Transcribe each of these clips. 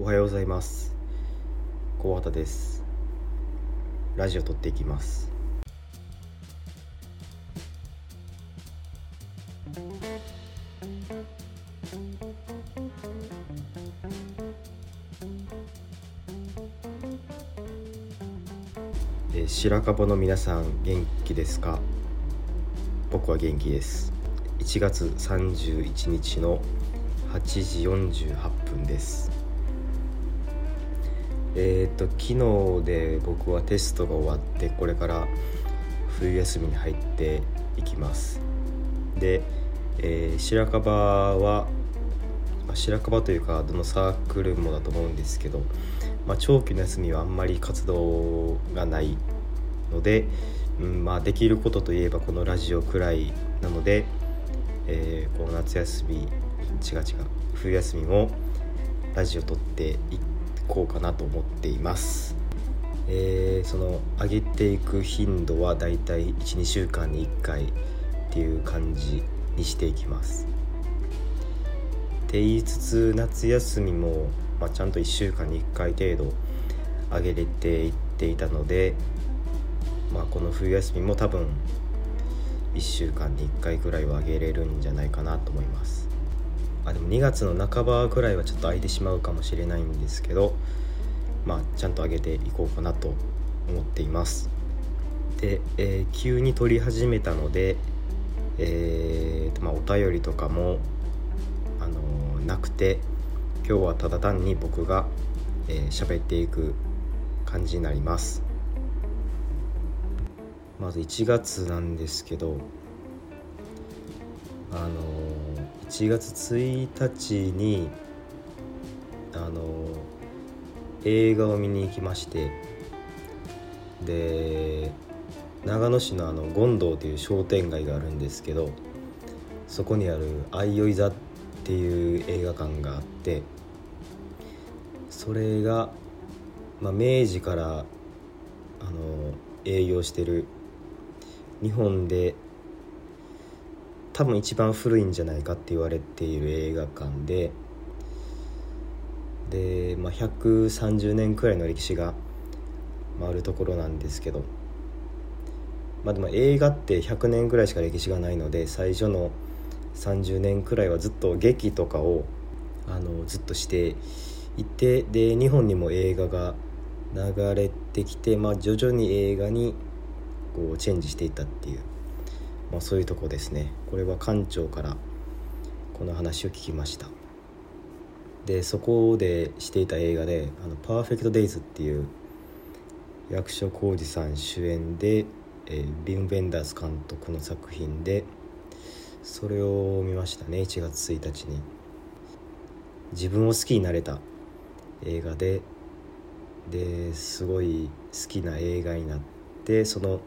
おはようございます。高畑です。ラジオ撮っていきます。え白樺の皆さん元気ですか？僕は元気です。1月31日の8時48分です。えっ、ー、と昨日で僕はテストが終わってこれから冬休みに入っていきます。で、えー、白樺は、白樺というかどのサークルもだと思うんですけど、まあ、長期の休みはあんまり活動がないので、うんまあ、できることといえばこのラジオくらいなので、えー、この夏休み違う違う冬休みもラジオ撮っていっこうかなと思っています。えー、その上げていく頻度はだいたい12週間に1回っていう感じにしていきます。って言いつつ夏休みも、まあ、ちゃんと1週間に1回程度上げれていっていたので、まあ、この冬休みも多分1週間に1回ぐらいは上げれるんじゃないかなと思います。あでも2月の半ばくらいはちょっと空いてしまうかもしれないんですけどまあちゃんと上げていこうかなと思っています。で、えー、急に撮り始めたのでえーまあ、お便りとかも、あのー、なくて今日はただ単に僕が喋、えー、っていく感じになります。まず1月なんですけどあの1月1日にあの映画を見に行きましてで長野市のあの権堂という商店街があるんですけどそこにある「相生座」っていう映画館があってそれが、まあ、明治からあの営業してる日本で多分一番古いんじゃないかって言われている映画館でで、まあ、130年くらいの歴史があるところなんですけど、まあ、でも映画って100年くらいしか歴史がないので最初の30年くらいはずっと劇とかをあのずっとしていてで日本にも映画が流れてきて、まあ、徐々に映画にこうチェンジしていったっていうまあ、そういうとこですね。これは館長からこの話を聞きました。でそこでしていた映画で「あのパーフェクト・デイズ」っていう役所広司さん主演で、えー、ビン・ベンダース監督の作品でそれを見ましたね。1月1日に。自分を好きになれた映画でですごい好きな映画になってその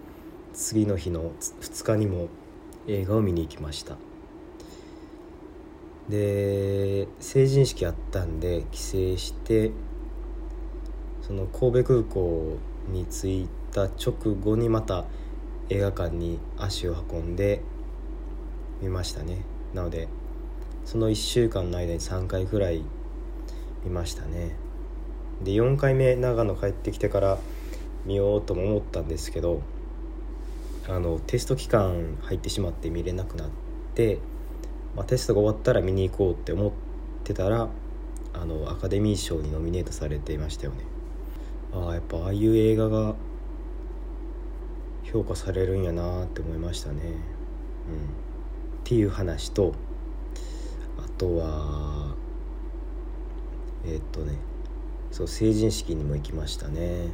次の日の2日にも映画を見に行きました。で成人式あったんで帰省してその神戸空港に着いた直後にまた映画館に足を運んで見ましたね。なのでその1週間の間に3回ぐらい見ましたね。で4回目長野帰ってきてから見ようとも思ったんですけどあのテスト期間入ってしまって見れなくなって、まあ、テストが終わったら見に行こうって思ってたらあのアカデミー賞にノミネートされていましたよね。ああやっぱああいう映画が評価されるんやなって思いましたね。うん。っていう話とあとはえー、っとねそう成人式にも行きましたね。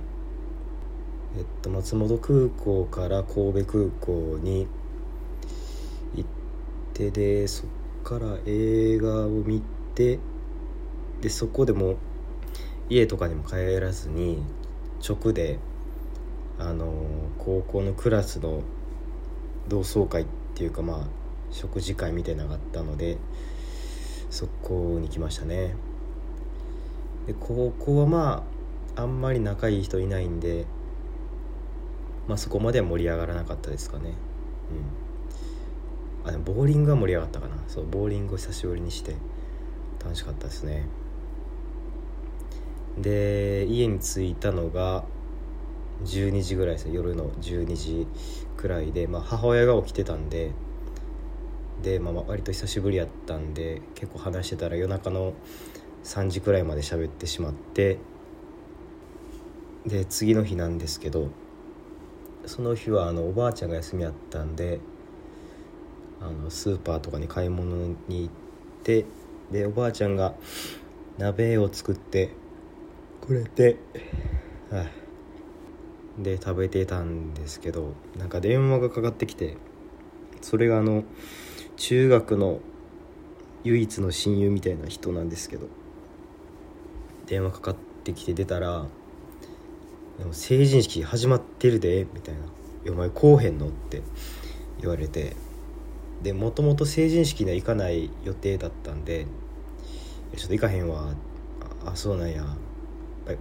えっと、松本空港から神戸空港に行ってでそっから映画を見てでそこでも家とかにも帰らずに直であの高校のクラスの同窓会っていうかまあ食事会みたいなのがあったのでそこに来ましたね。で高校はまああんまり仲いい人いないんでまあ、そこまでは盛り上がらなかったですかね。うん。あでもボーリングは盛り上がったかな。そうボーリングを久しぶりにして楽しかったですね。で家に着いたのが12時ぐらいですね。夜の12時くらいで、まあ、母親が起きてたんでで、まあ、割と久しぶりやったんで結構話してたら夜中の3時くらいまで喋ってしまってで次の日なんですけどその日はあのおばあちゃんが休みやったんであのスーパーとかに買い物に行ってでおばあちゃんが鍋を作ってくれて、はい、で食べてたんですけどなんか電話がかかってきてそれがあの中学の唯一の親友みたいな人なんですけど電話かかってきて出たら「成人式始まってるで」みたいな「お前来おへんの?」って言われて。でもともと成人式には行かない予定だったんで「ちょっと行かへんわ」あそうなんや。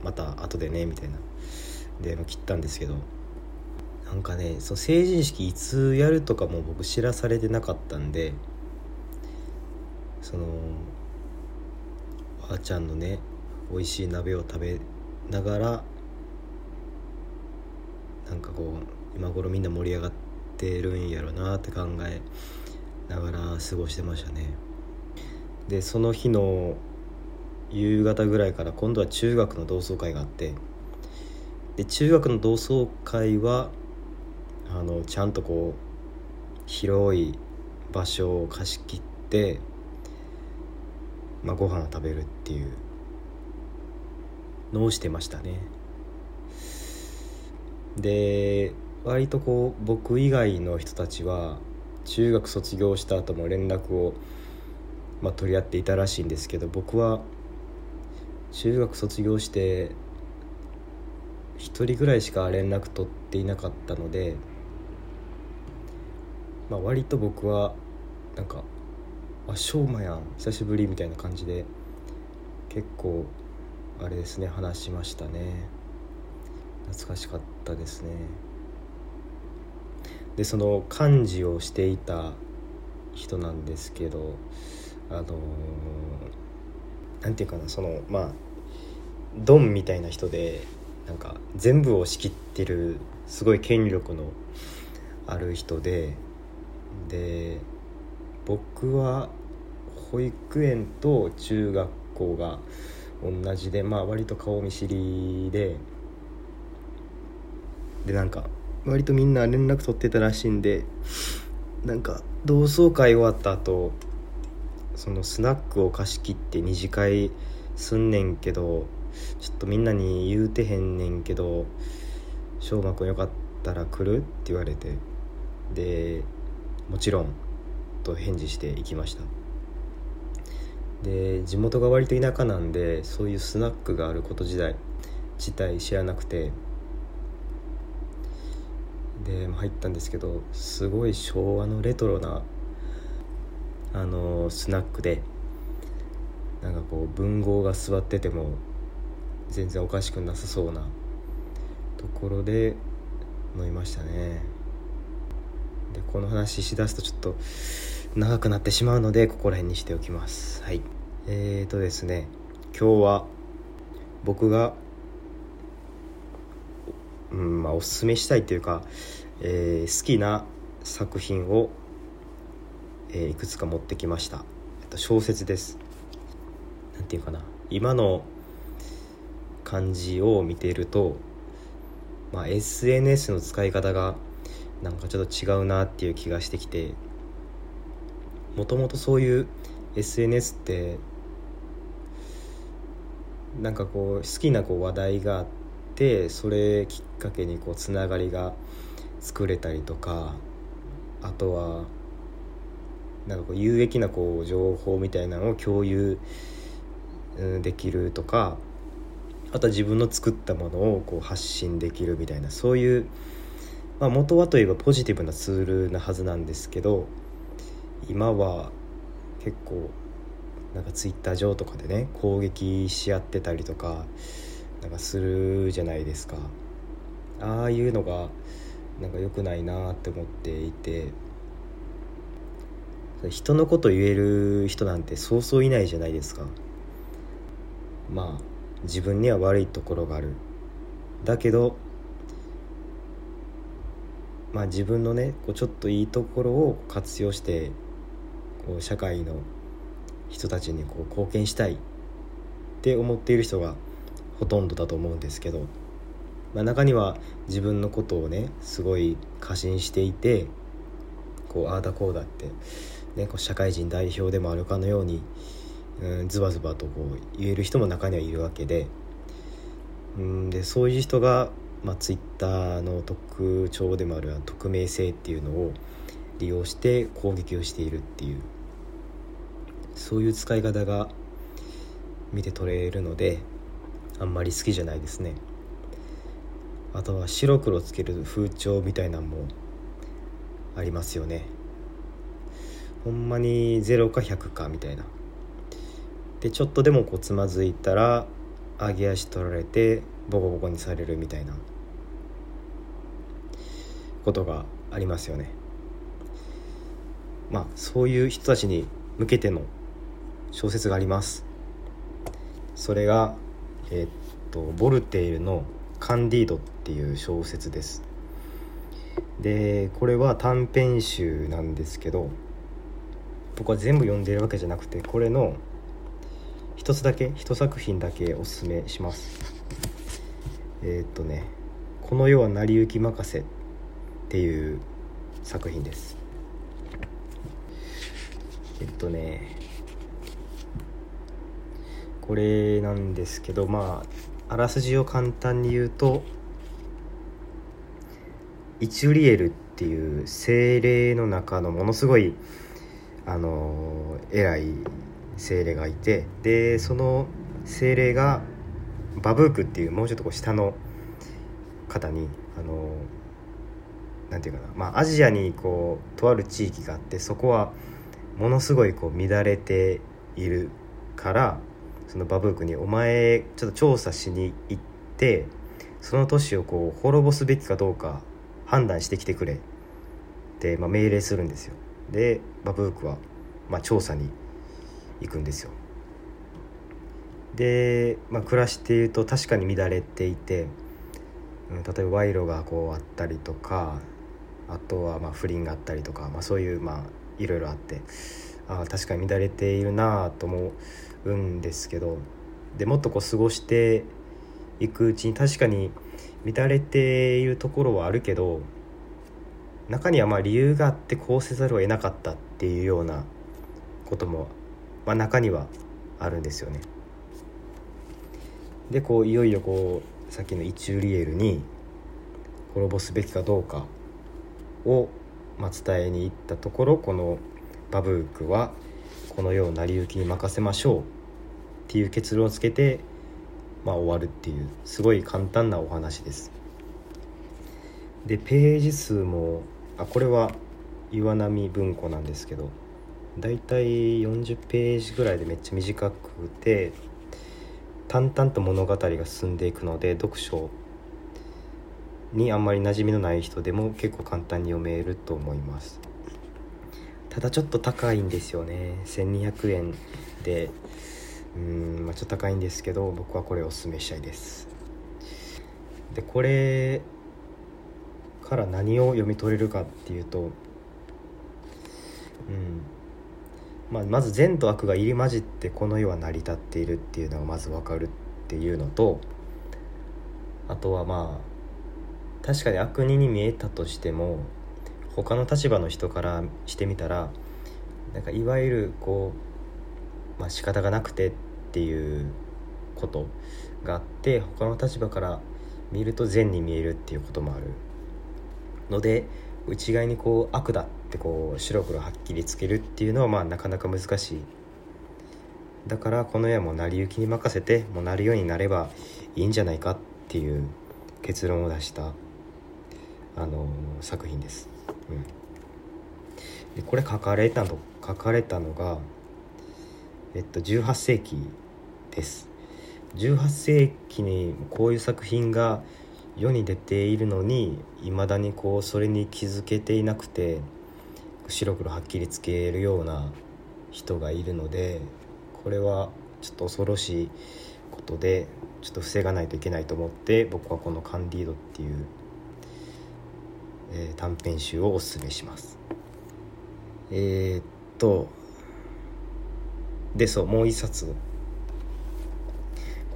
また後でねみたいな。で切ったんですけど。なんかねその成人式いつやるとかも僕知らされてなかったんでそのおばあちゃんのね美味しい鍋を食べながらなんかこう今頃みんな盛り上がってるんやろなって考えながら過ごしてましたね。でその日の夕方ぐらいから今度は中学の同窓会があってで中学の同窓会はあのちゃんとこう広い場所を貸し切って、まあ、ご飯を食べるっていうのをしてましたね。で割とこう僕以外の人たちは中学卒業した後も連絡を、まあ、取り合っていたらしいんですけど僕は中学卒業して1人ぐらいしか連絡取っていなかったので、まあ、割と僕はなんか「あしょうまやん久しぶり」みたいな感じで結構あれですね話しましたね。懐かしかったですね。でその幹事をしていた人なんですけどあのー、なんていうかなそのまあドンみたいな人でなんか全部を仕切ってるすごい権力のある人でで僕は保育園と中学校が同じでまあ割と顔見知りででなんか割とみんな連絡取ってたらしいんでなんか同窓会終わった後そのスナックを貸し切って二次会すんねんけどちょっとみんなに言うてへんねんけど「翔馬くんよかったら来る?」って言われて。で「もちろん」と返事していきました。で地元が割と田舎なんでそういうスナックがあること自体自体知らなくて。で入ったんですけどすごい昭和のレトロなあのスナックでなんかこう文豪が座ってても全然おかしくなさそうなところで飲みましたね。でこの話しだすとちょっと長くなってしまうのでここら辺にしておきます。はい。えーとですね今日は僕がうんまあおすすめしたいというか、えー、好きな作品を、えー、いくつか持ってきました。小説です。なんていうかな。今の感じを見ていると、まあ、SNS の使い方がなんかちょっと違うなっていう気がしてきてもともとそういう SNS ってなんかこう好きなこう話題があってそれきっかけにこうつながりが作れたりとかあとはなんかこう有益なこう情報みたいなのを共有できるとかあとは自分の作ったものをこう発信できるみたいなそういう、まあ、元はといえばポジティブなツールなはずなんですけど今は結構なんかツイッター上とかでね攻撃し合ってたりとかなんかするじゃないですか。ああいうのがなんか良くないなって思っていて。人のこと言える人なんてそうそういないじゃないですか。まあ自分には悪いところがある。だけどまあ自分のねこうちょっといいところを活用してこう社会の人たちにこう貢献したいって思っている人がほとんどだと思うんですけど、まあ、中には自分のことをねすごい過信していてこうああだこうだって、ね、こう社会人代表でもあるかのように、うん、ズバズバとこう言える人も中にはいるわけでうんでそういう人が、まあ、ツイッターの特徴でもある匿名性っていうのを利用して攻撃をしているっていうそういう使い方が見て取れるのであんまり好きじゃないですね。あとは白黒つける風潮みたいなのもありますよね。ほんまに0か100かみたいな。でちょっとでもこうつまずいたら上げ足取られてボコボコにされるみたいな。ことがありますよね。まあそういう人たちに向けての小説があります。それがえ、っとボルテールの「カンディード」っていう小説です。でこれは短編集なんですけど僕は全部読んでるわけじゃなくてこれの一つだけ一作品だけおすすめします。え、っとね「この世は成り行き任せ」っていう作品です。えっとねこれなんですけどまああらすじを簡単に言うとイチュリエルっていう精霊の中のものすごいあの偉い精霊がいてでその精霊がバブークっていうもうちょっとこう下の方にあのなんていうかな、まあ、アジアにこうとある地域があってそこはものすごいこう乱れているからそのバブークに「お前ちょっと調査しに行ってその都市をこう滅ぼすべきかどうか判断してきてくれ」って、まあ、命令するんですよ。でバブークは、まあ、調査に行くんですよ。で、まあ、暮らしていると確かに乱れていて、うん、例えば賄賂がこうあったりとかあとはまあ不倫があったりとか、まあ、そういうまあいろいろあって。あ確かに乱れているなと思うんですけどでもっとこう過ごしていくうちに確かに乱れているところはあるけど中にはまあ理由があってこうせざるを得なかったっていうようなことも、まあ、中にはあるんですよね。でこういよいよこうさっきのイチューリエルに滅ぼすべきかどうかを、まあ、伝えに行ったところこのバブークはこの世を成り行きに任せましょう。っていう結論をつけて、まあ、終わるっていうすごい簡単なお話です。でページ数もあこれは岩波文庫なんですけどだいたい40ページぐらいでめっちゃ短くて淡々と物語が進んでいくので読書にあんまり馴染みのない人でも結構簡単に読めると思います。ただちょっと高いんですよね。1200円で。うん、まあ、ちょっと高いんですけど僕はこれをおすすめしたいです。でこれから何を読み取れるかっていうと、うんまあ、まず善と悪が入り混じってこの世は成り立っているっていうのがまず分かるっていうのとあとはまあ確かに悪人に見えたとしても他の立場の人からしてみたらなんかいわゆるこう、まあ仕方がなくてっていうことがあって他の立場から見ると善に見えるっていうこともあるので内側にこう悪だってこう白黒はっきりつけるっていうのはまあなかなか難しいだからこの絵はもう成り行きに任せてもうなるようになればいいんじゃないかっていう結論を出したあの作品です。うん、でこれ書かれたの書かれたのが、えっと、18世紀です。18世紀にこういう作品が世に出ているのにいまだにこうそれに気づけていなくて白黒はっきりつけるような人がいるのでこれはちょっと恐ろしいことでちょっと防がないといけないと思って僕はこの「カンディード」っていう、えー、短編集をおすすめします。えー、っとでそうもう一冊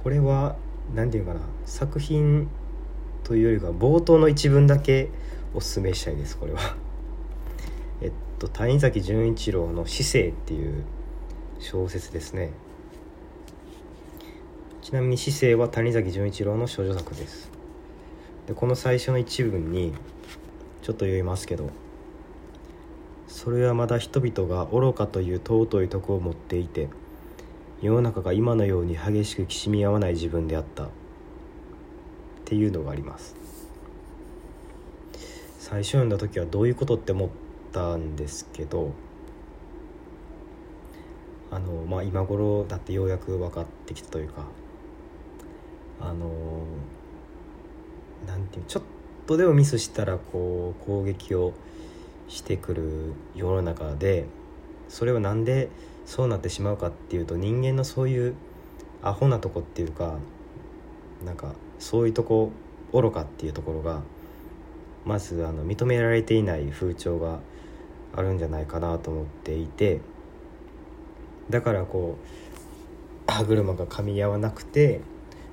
これは何て言うかな作品というよりか冒頭の一文だけおすすめしたいですこれは。えっと谷崎潤一郎の「市政」っていう小説ですね。ちなみに「市政」は谷崎潤一郎の少女作です。でこの最初の一文にちょっと読みますけどそれはまだ人々が愚かという尊い徳を持っていて世の中が今のように激しくきしみ合わない自分であった。っていうのがあります。最初読んだ時はどういうことって思ったんですけどあのまあ今頃だってようやく分かってきたというかあのなんていうちょっとでもミスしたらこう攻撃をしてくる世の中でそれは何でそうなってしまうかっていうと人間のそういうアホなとこっていうかなんかそういうとこ愚かっていうところがまずあの認められていない風潮があるんじゃないかなと思っていてだからこう歯車が噛み合わなくて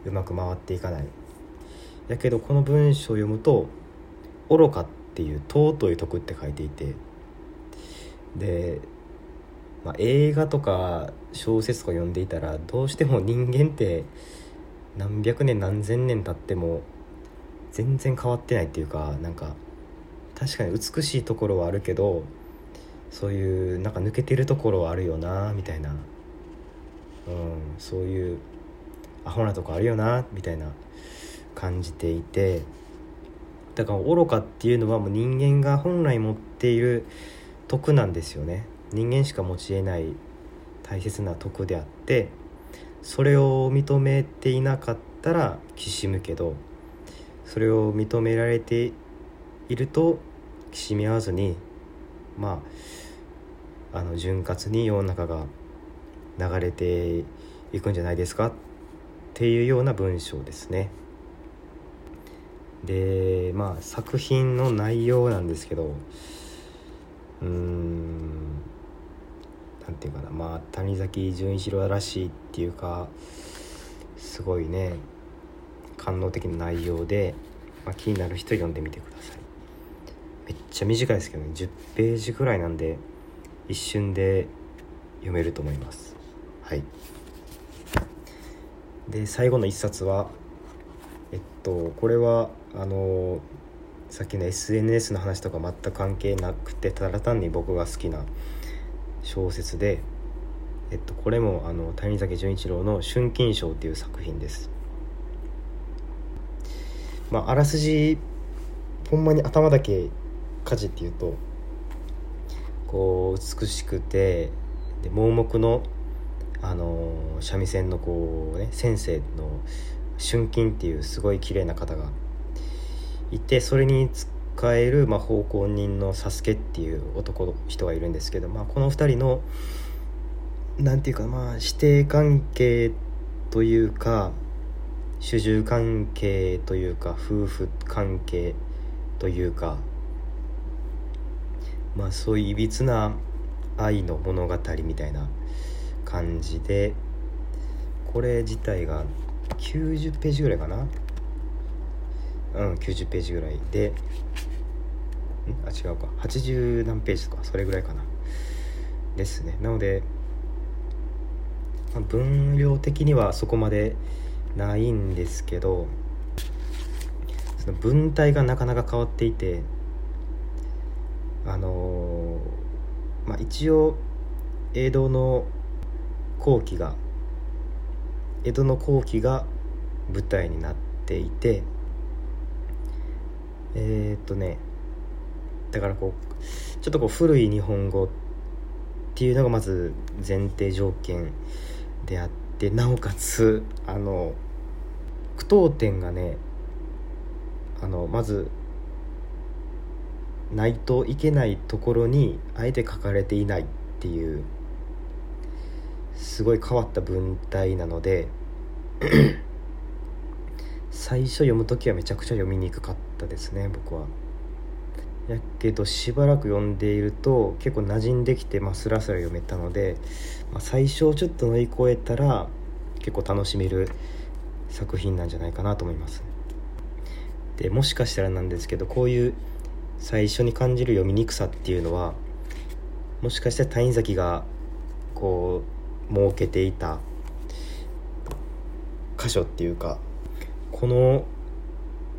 うまく回っていかない。だけどこの文章を読むと「愚か」っていう「尊い徳」って書いていてで、まあ、映画とか小説とか読んでいたらどうしても人間って何百年何千年経っても全然変わってないっていうかなんか確かに美しいところはあるけどそういうなんか抜けてるところはあるよなみたいな、うん、そういうアホなとこあるよなみたいな。感じていてだから愚かっていうのはもう人間が本来持っている徳なんですよね人間しか持ちえない大切な徳であってそれを認めていなかったらきしむけどそれを認められているときしみ合わずにまああの潤滑に世の中が流れていくんじゃないですかっていうような文章ですね。でまあ作品の内容なんですけどうーんなんていうかなまあ谷崎潤一郎らしいっていうかすごいね官能的な内容で、まあ、気になる人読んでみてください。めっちゃ短いですけどね10ページぐらいなんで一瞬で読めると思います。はい。で最後の一冊はえっとこれはあのさっきの SNS の話とか全く関係なくてただ単に僕が好きな小説で、えっと、これもあの谷崎潤一郎の「春金賞」っていう作品です。まあ、あらすじほんまに頭だけ火事っていうとこう美しくてで盲目のあの三味線のこうね先生の春金っていうすごい綺麗な方がいてそれに使える、まあ、奉公人のサスケっていう男の人がいるんですけど、まあ、この2人の何て言うかまあ師弟関係というか主従関係というか夫婦関係というかまあそういういびつな愛の物語みたいな感じでこれ自体が90ページぐらいかな？うん90ページぐらいで。ん？あ違うか。80何ページとか。それぐらいかな。ですね。なので、まあ、分量的にはそこまでないんですけどその文体がなかなか変わっていてあのー、まあ一応江戸の後期が江戸の後期が舞台になっていてえー、っとねだからこうちょっとこう古い日本語っていうのがまず前提条件であってなおかつあの句読点がねあのまずないといけないところにあえて書かれていないっていうすごい変わった文体なので最初読む時はめちゃくちゃ読みにくかった。ですね僕は。やけどしばらく読んでいると結構馴染んできて、まあ、スラスラ読めたので、まあ、最初ちょっと乗り越えたら結構楽しめる作品なんじゃないかなと思いますでもしかしたらなんですけどこういう最初に感じる読みにくさっていうのはもしかしたら谷崎がこう設けていた箇所っていうかこの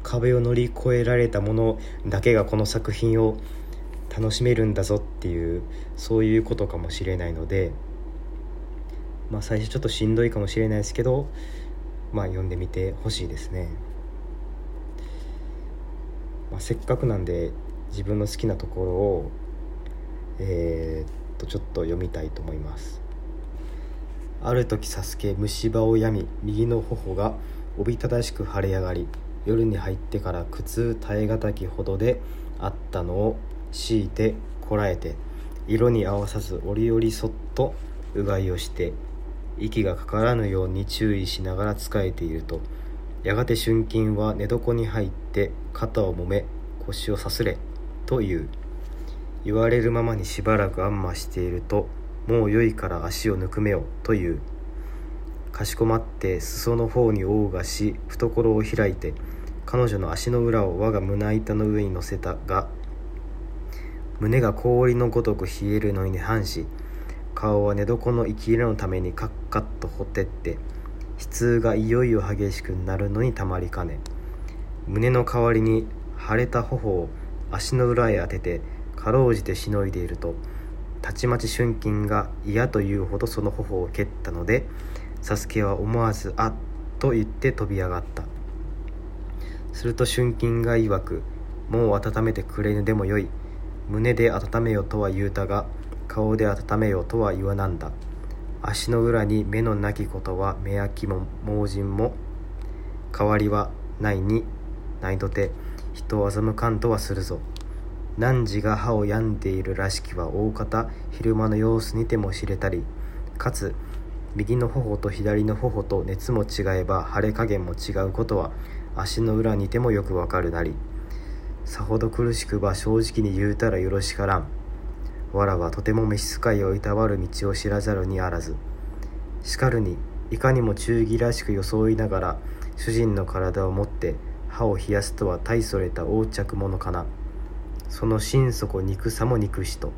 壁を乗り越えられたものだけがこの作品を楽しめるんだぞっていうそういうことかもしれないのでまあ最初ちょっとしんどいかもしれないですけどまあ読んでみてほしいですね、まあ、せっかくなんで自分の好きなところをえー、っとちょっと読みたいと思います。ある時サスケ虫歯を病み右の頬がおびただしく腫れ上がり夜に入ってから苦痛耐え難きほどであったのを強いてこらえて色に合わさず折々そっとうがいをして息がかからぬように注意しながら仕えていると。やがて春金は寝床に入って肩をもめ腰をさすれと言う。言われるままにしばらくあんましているともう良いから足をぬくめよという。かしこまって裾の方に王がし懐を開いて彼女の足の裏を我が胸板の上に乗せたが胸が氷のごとく冷えるのに反し顔は寝床の生き入れのためにカッカッとほてって悲痛がいよいよ激しくなるのにたまりかね胸の代わりに腫れた頬を足の裏へ当ててかろうじてしのいでいるとたちまち春金が嫌というほどその頬を蹴ったのでサスケは思わず「あっ」と言って飛び上がった。すると春金が曰く「もう温めてくれぬでもよい。胸で温めよとは言うたが顔で温めよとは言わなんだ。足の裏に目のなきことは目焼きも盲人も代わりはないにないとて人を欺かんとはするぞ。汝が歯を病んでいるらしきは大方昼間の様子にても知れたりかつ右の頬と左の頬と熱も違えば腫れ加減も違うことは足の裏にてもよくわかるなり。さほど苦しくば正直に言うたらよろしからん。わらはとても召使いをいたわる道を知らざるにあらず。しかるにいかにも忠義らしく装いながら主人の体を持って歯を冷やすとは大それた横着者かな。その心底憎さも憎しと。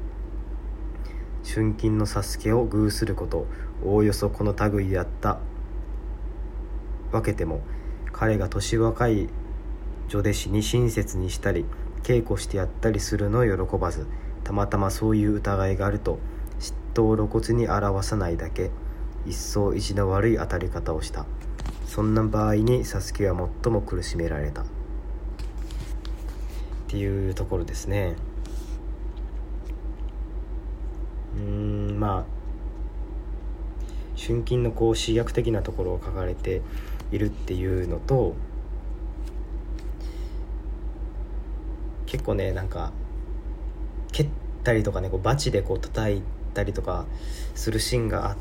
春金のサスケを偶することおおよそこの類であった。わけても彼が年若い女弟子に親切にしたり稽古してやったりするのを喜ばずたまたまそういう疑いがあると嫉妬を露骨に表さないだけ一層意地の悪い当たり方をした。そんな場合にサスケは最も苦しめられた。っていうところですね。うんまあ春金のこう私虐的なところを書かれているっていうのと結構ねなんか蹴ったりとかねこうバチでこう叩いたりとかするシーンがあ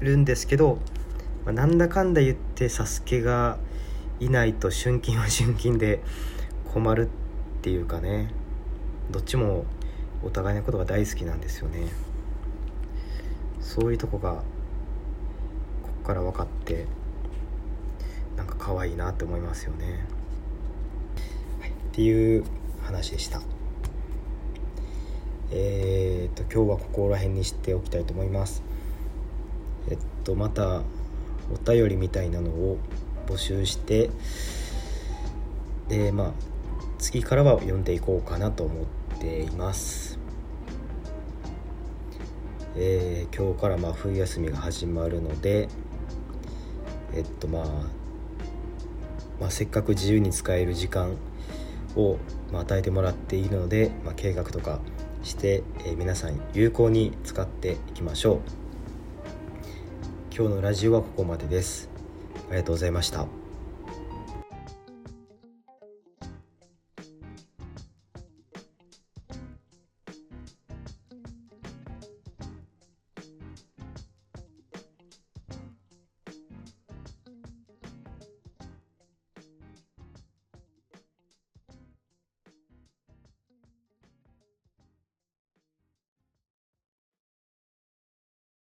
るんですけど、まあ、なんだかんだ言ってサスケがいないと春金は春金で困るっていうかねどっちもお互いのことが大好きなんですよね。そういうとこがこっから分かってなんか可愛いなって思いますよね、はい、っていう話でした。えー、っと今日はここら辺にしておきたいと思います。えっとまたお便りみたいなのを募集してでまあ次からは読んでいこうかなと思っています。えー、今日からまあ冬休みが始まるのでえっとまあ、まあ、せっかく自由に使える時間を、ま、与えてもらっているので、まあ、計画とかして、えー、皆さん有効に使っていきましょう。今日のラジオはここまでです。ありがとうございました。